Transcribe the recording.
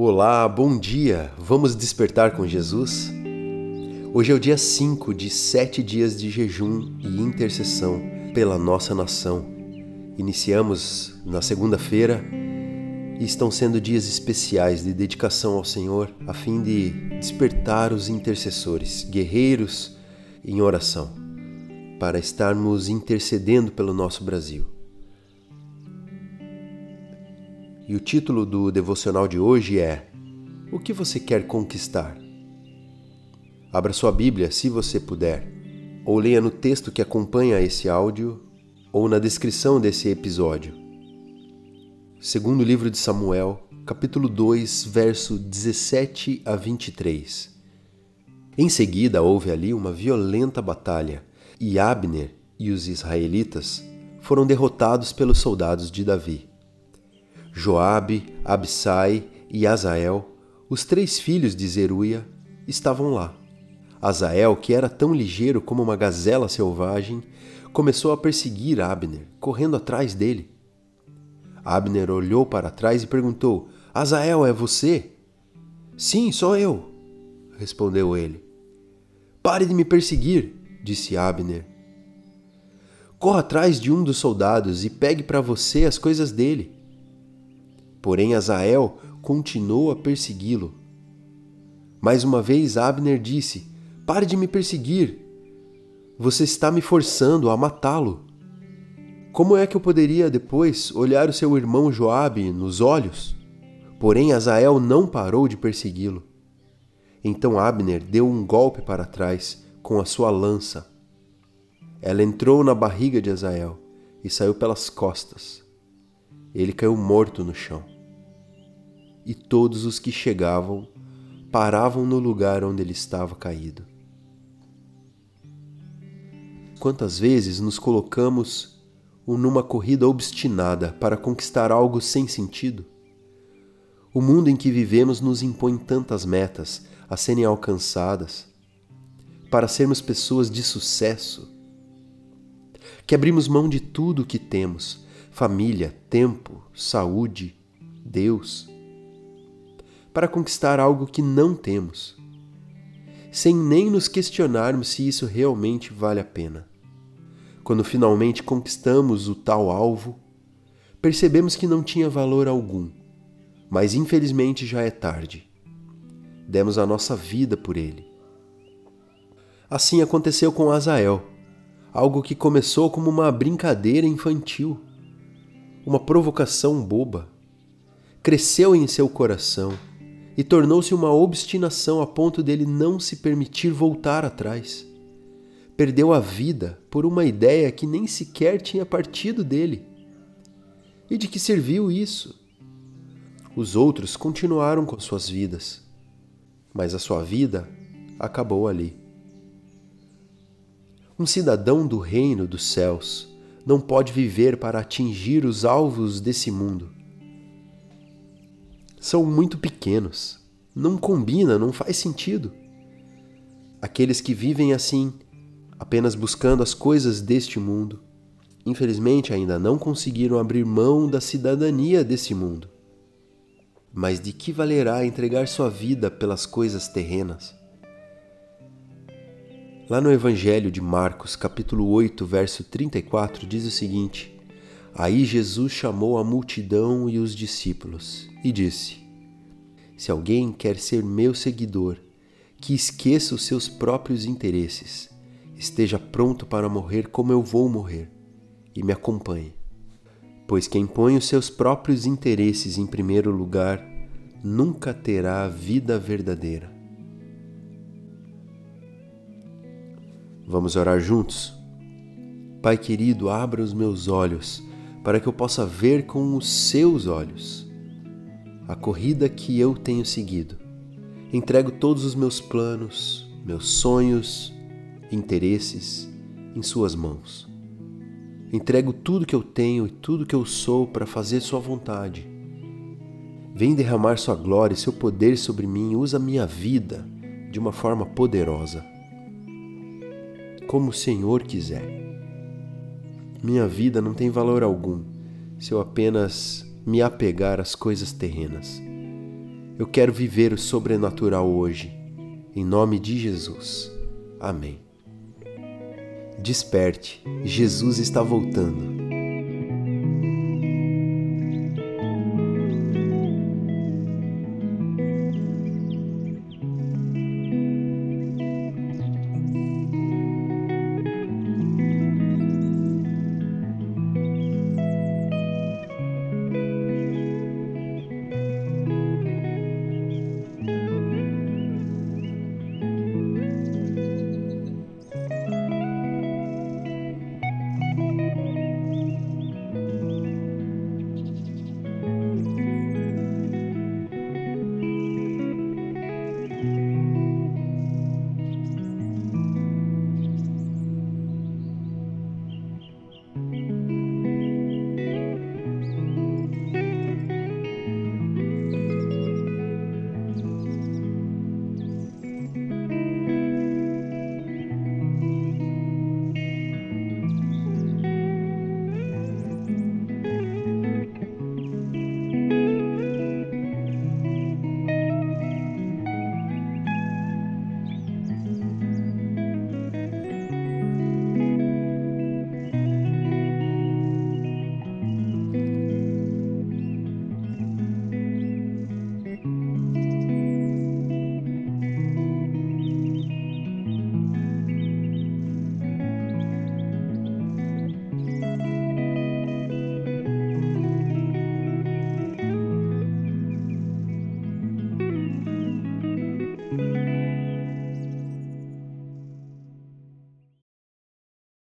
Olá, bom dia! Vamos despertar com Jesus? Hoje é o dia 5 de sete dias de jejum e intercessão pela nossa nação. Iniciamos na segunda-feira e estão sendo dias especiais de dedicação ao Senhor a fim de despertar os intercessores, guerreiros em oração, para estarmos intercedendo pelo nosso Brasil. E o título do devocional de hoje é O que você quer conquistar? Abra sua Bíblia, se você puder, ou leia no texto que acompanha esse áudio ou na descrição desse episódio. Segundo livro de Samuel, capítulo 2, verso 17 a 23. Em seguida houve ali uma violenta batalha, e Abner e os israelitas foram derrotados pelos soldados de Davi. Joabe, Absai e Azael, os três filhos de Zeruia, estavam lá. Azael, que era tão ligeiro como uma gazela selvagem, começou a perseguir Abner, correndo atrás dele. Abner olhou para trás e perguntou: Azael, é você? Sim, sou eu, respondeu ele. Pare de me perseguir, disse Abner. Corra atrás de um dos soldados e pegue para você as coisas dele. Porém, Azael continuou a persegui-lo. Mais uma vez, Abner disse: Pare de me perseguir. Você está me forçando a matá-lo. Como é que eu poderia depois olhar o seu irmão Joabe nos olhos? Porém, Azael não parou de persegui-lo. Então Abner deu um golpe para trás com a sua lança. Ela entrou na barriga de Azael e saiu pelas costas ele caiu morto no chão. E todos os que chegavam paravam no lugar onde ele estava caído. Quantas vezes nos colocamos numa corrida obstinada para conquistar algo sem sentido? O mundo em que vivemos nos impõe tantas metas a serem alcançadas, para sermos pessoas de sucesso, que abrimos mão de tudo o que temos família, tempo, saúde, Deus, para conquistar algo que não temos, sem nem nos questionarmos se isso realmente vale a pena. Quando finalmente conquistamos o tal alvo, percebemos que não tinha valor algum, mas infelizmente já é tarde. Demos a nossa vida por ele. Assim aconteceu com Azael, algo que começou como uma brincadeira infantil uma provocação boba, cresceu em seu coração e tornou-se uma obstinação a ponto dele não se permitir voltar atrás. Perdeu a vida por uma ideia que nem sequer tinha partido dele. E de que serviu isso? Os outros continuaram com suas vidas, mas a sua vida acabou ali. Um cidadão do reino dos céus não pode viver para atingir os alvos desse mundo. São muito pequenos, não combina, não faz sentido. Aqueles que vivem assim, apenas buscando as coisas deste mundo, infelizmente ainda não conseguiram abrir mão da cidadania desse mundo. Mas de que valerá entregar sua vida pelas coisas terrenas? Lá no Evangelho de Marcos, capítulo 8, verso 34, diz o seguinte: Aí Jesus chamou a multidão e os discípulos e disse: Se alguém quer ser meu seguidor, que esqueça os seus próprios interesses, esteja pronto para morrer como eu vou morrer, e me acompanhe. Pois quem põe os seus próprios interesses em primeiro lugar nunca terá a vida verdadeira. Vamos orar juntos? Pai querido, abra os meus olhos para que eu possa ver com os seus olhos a corrida que eu tenho seguido. Entrego todos os meus planos, meus sonhos, interesses em Suas mãos. Entrego tudo que eu tenho e tudo que eu sou para fazer Sua vontade. Vem derramar Sua glória e Seu poder sobre mim, usa minha vida de uma forma poderosa como o Senhor quiser. Minha vida não tem valor algum se eu apenas me apegar às coisas terrenas. Eu quero viver o sobrenatural hoje. Em nome de Jesus. Amém. Desperte, Jesus está voltando.